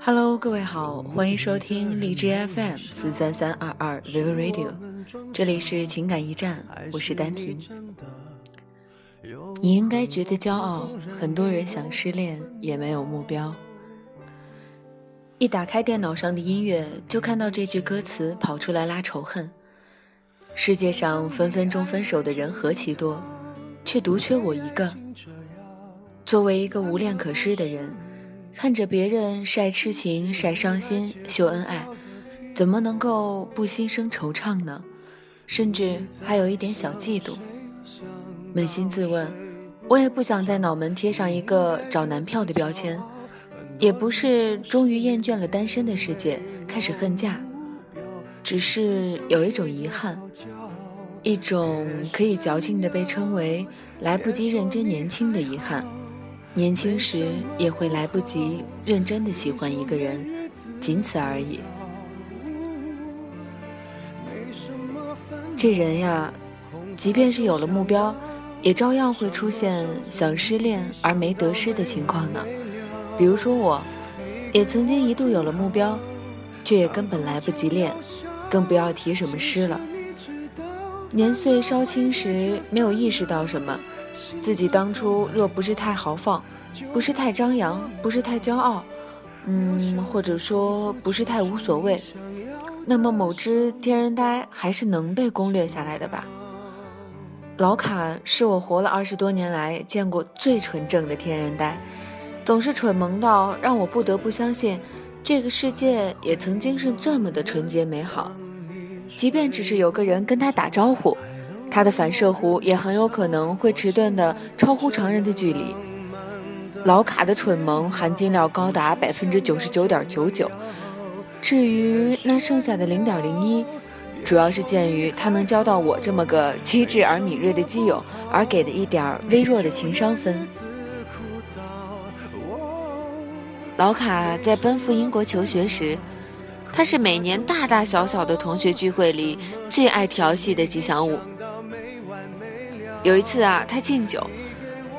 Hello，各位好，欢迎收听荔枝 FM 四三三二二 Vivo Radio，这里是情感驿站，我是丹婷。你应该觉得骄傲，很多人想失恋也没有目标。一打开电脑上的音乐，就看到这句歌词跑出来拉仇恨。世界上分分钟分手的人何其多，却独缺我一个。作为一个无恋可失的人，看着别人晒痴情、晒伤心、秀恩爱，怎么能够不心生惆怅呢？甚至还有一点小嫉妒。扪心自问，我也不想在脑门贴上一个找男票的标签。也不是终于厌倦了单身的世界，开始恨嫁，只是有一种遗憾，一种可以矫情的被称为来不及认真年轻的遗憾。年轻时也会来不及认真的喜欢一个人，仅此而已。这人呀，即便是有了目标，也照样会出现想失恋而没得失的情况呢。比如说，我也曾经一度有了目标，却也根本来不及练，更不要提什么诗了。年岁稍轻时，没有意识到什么，自己当初若不是太豪放，不是太张扬，不是太骄傲，嗯，或者说不是太无所谓，那么某只天然呆还是能被攻略下来的吧。老卡是我活了二十多年来见过最纯正的天然呆。总是蠢萌到让我不得不相信，这个世界也曾经是这么的纯洁美好。即便只是有个人跟他打招呼，他的反射弧也很有可能会迟钝的超乎常人的距离。老卡的蠢萌含金量高达百分之九十九点九九，至于那剩下的零点零一，主要是鉴于他能交到我这么个机智而敏锐的基友而给的一点微弱的情商分。老卡在奔赴英国求学时，他是每年大大小小的同学聚会里最爱调戏的吉祥物。有一次啊，他敬酒，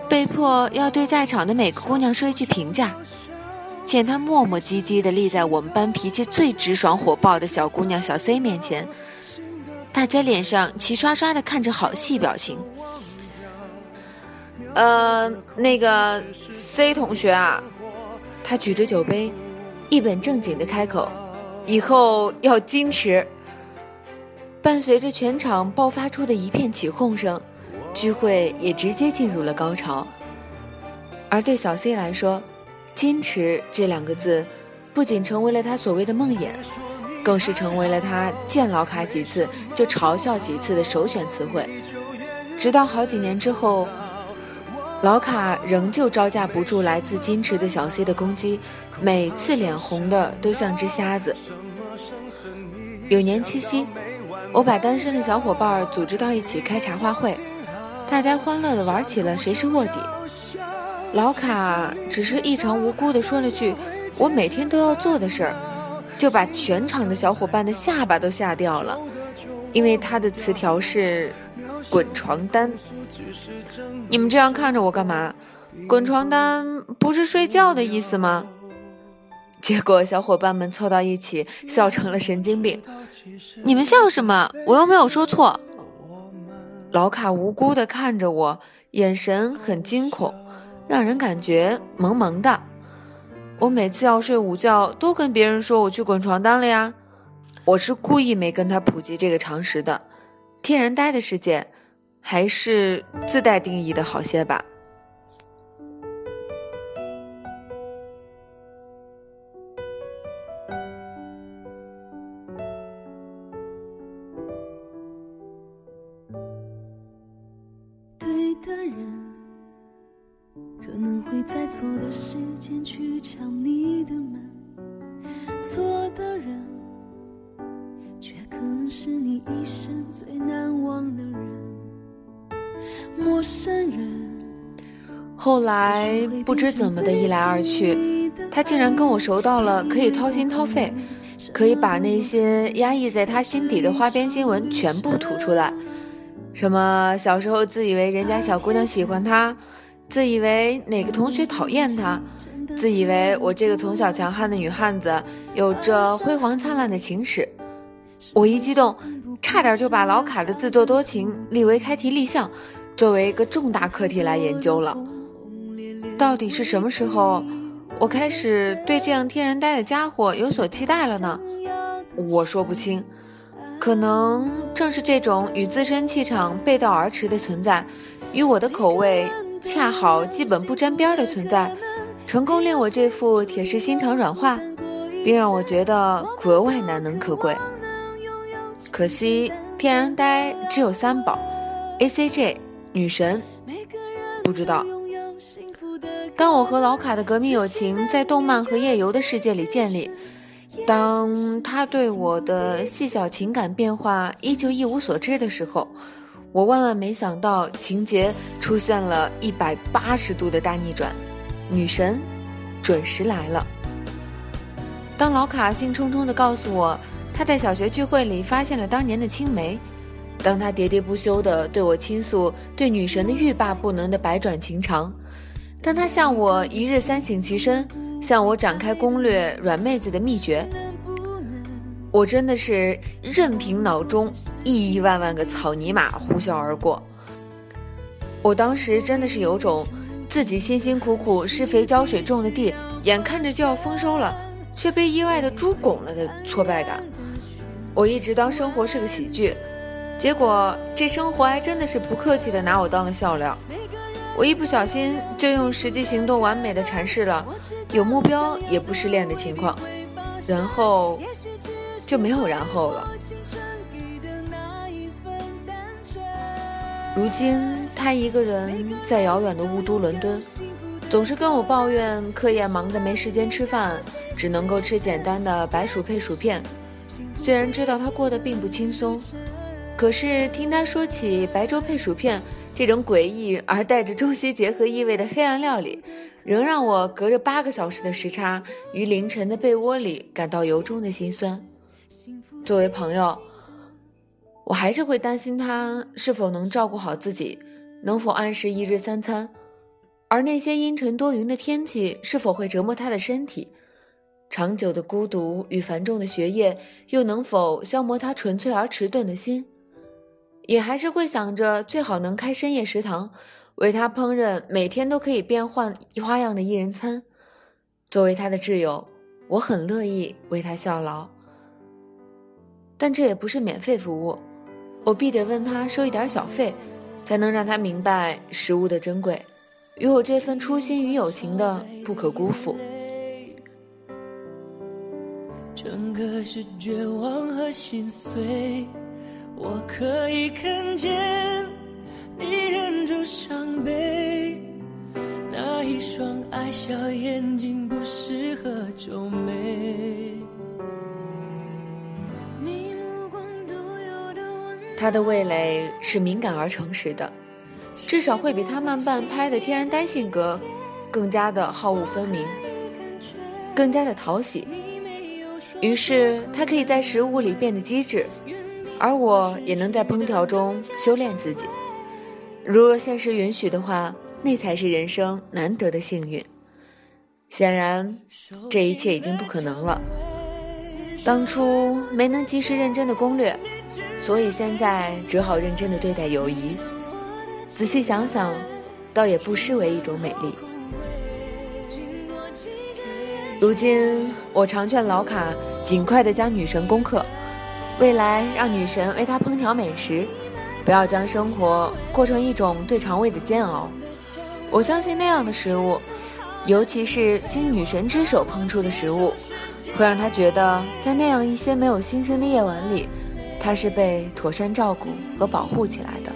被迫要对在场的每个姑娘说一句评价，见他磨磨唧唧的立在我们班脾气最直爽火爆的小姑娘小 C 面前，大家脸上齐刷刷的看着好戏表情。呃，那个 C 同学啊。他举着酒杯，一本正经的开口：“以后要矜持。”伴随着全场爆发出的一片起哄声，聚会也直接进入了高潮。而对小 C 来说，“矜持”这两个字，不仅成为了他所谓的梦魇，更是成为了他见老卡几次就嘲笑几次的首选词汇。直到好几年之后。老卡仍旧招架不住来自矜持的小 C 的攻击，每次脸红的都像只瞎子。有年七夕，我把单身的小伙伴组织到一起开茶话会，大家欢乐的玩起了谁是卧底。老卡只是异常无辜的说了句“我每天都要做的事儿”，就把全场的小伙伴的下巴都吓掉了，因为他的词条是。滚床单，你们这样看着我干嘛？滚床单不是睡觉的意思吗？结果小伙伴们凑到一起笑成了神经病。你们笑什么？我又没有说错。老卡无辜地看着我，眼神很惊恐，让人感觉萌萌的。我每次要睡午觉，都跟别人说我去滚床单了呀。我是故意没跟他普及这个常识的。天然呆的世界。还是自带定义的好些吧。的人，可能会在错的时间去敲你的门；错的人，却可能是你一生最难忘的人。陌生人。后来不知怎么的一来二去，他竟然跟我熟到了可以掏心掏肺，可以把那些压抑在他心底的花边新闻全部吐出来。什么小时候自以为人家小姑娘喜欢他，自以为哪个同学讨厌他，自以为我这个从小强悍的女汉子有着辉煌灿烂的情史。我一激动，差点就把老卡的自作多情立为开题立项，作为一个重大课题来研究了。到底是什么时候，我开始对这样天然呆的家伙有所期待了呢？我说不清。可能正是这种与自身气场背道而驰的存在，与我的口味恰好基本不沾边的存在，成功令我这副铁石心肠软化，并让我觉得格外难能可贵。可惜天然呆只有三宝：A C J、女神。不知道，当我和老卡的革命友情在动漫和夜游的世界里建立。当他对我的细小情感变化依旧一无所知的时候，我万万没想到情节出现了一百八十度的大逆转，女神准时来了。当老卡兴冲冲地告诉我他在小学聚会里发现了当年的青梅，当他喋喋不休地对我倾诉对女神的欲罢不能的百转情长，当他向我一日三省其身。向我展开攻略软妹子的秘诀，我真的是任凭脑中亿亿万万个草泥马呼啸而过。我当时真的是有种自己辛辛苦苦施肥浇水种的地，眼看着就要丰收了，却被意外的猪拱了的挫败感。我一直当生活是个喜剧，结果这生活还真的是不客气的拿我当了笑料。我一不小心就用实际行动完美的阐释了有目标也不失恋的情况，然后就没有然后了。如今他一个人在遥远的雾都伦敦，总是跟我抱怨课业忙得没时间吃饭，只能够吃简单的白薯配薯片。虽然知道他过得并不轻松，可是听他说起白粥配薯片。这种诡异而带着中西结合意味的黑暗料理，仍让我隔着八个小时的时差，于凌晨的被窝里感到由衷的心酸。作为朋友，我还是会担心他是否能照顾好自己，能否按时一日三餐，而那些阴沉多云的天气是否会折磨他的身体，长久的孤独与繁重的学业又能否消磨他纯粹而迟钝的心。也还是会想着最好能开深夜食堂，为他烹饪每天都可以变换花样的一人餐。作为他的挚友，我很乐意为他效劳。但这也不是免费服务，我必得问他收一点小费，才能让他明白食物的珍贵，与我这份初心与友情的不可辜负。整个是绝望和心碎。我可以看见你忍住伤悲，那一双爱笑眼睛不适合皱眉。他的味蕾是敏感而诚实的，至少会比他慢半拍的天然呆性格更加的好恶分明，更加的讨喜。于是他可以在食物里变得机智。而我也能在烹调中修炼自己。如若现实允许的话，那才是人生难得的幸运。显然，这一切已经不可能了。当初没能及时认真的攻略，所以现在只好认真的对待友谊。仔细想想，倒也不失为一种美丽。如今，我常劝老卡尽快的将女神攻克。未来让女神为他烹调美食，不要将生活过成一种对肠胃的煎熬。我相信那样的食物，尤其是经女神之手烹出的食物，会让他觉得在那样一些没有星星的夜晚里，他是被妥善照顾和保护起来的。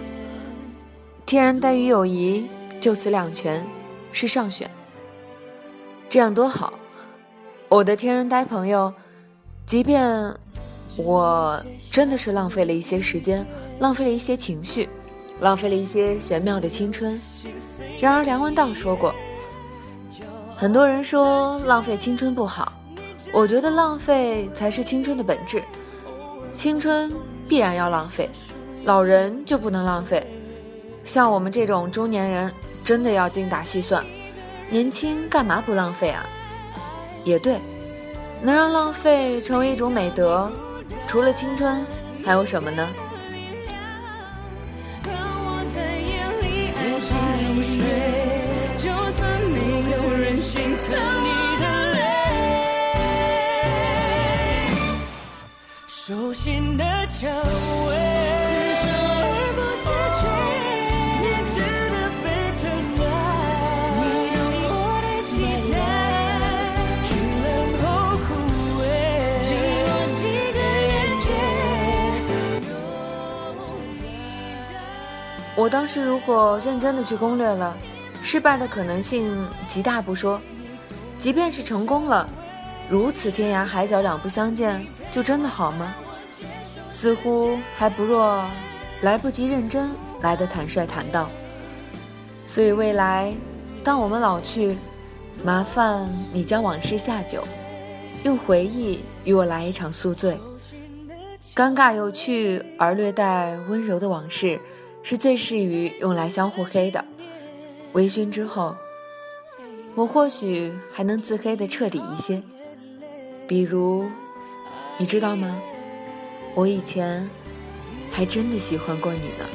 天然呆与友谊就此两全，是上选。这样多好，我的天然呆朋友，即便。我真的是浪费了一些时间，浪费了一些情绪，浪费了一些玄妙的青春。然而梁文道说过，很多人说浪费青春不好，我觉得浪费才是青春的本质。青春必然要浪费，老人就不能浪费。像我们这种中年人，真的要精打细算。年轻干嘛不浪费啊？也对，能让浪费成为一种美德，除了青春，还有什么呢？手心的蔷薇。当时如果认真的去攻略了，失败的可能性极大不说，即便是成功了，如此天涯海角两不相见，就真的好吗？似乎还不若来不及认真来的坦率坦荡。所以未来，当我们老去，麻烦你将往事下酒，用回忆与我来一场宿醉。尴尬有趣而略带温柔的往事。是最适于用来相互黑的。微醺之后，我或许还能自黑的彻底一些。比如，你知道吗？我以前还真的喜欢过你呢。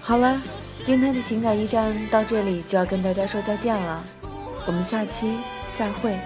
好了，今天的情感驿站到这里就要跟大家说再见了，我们下期再会。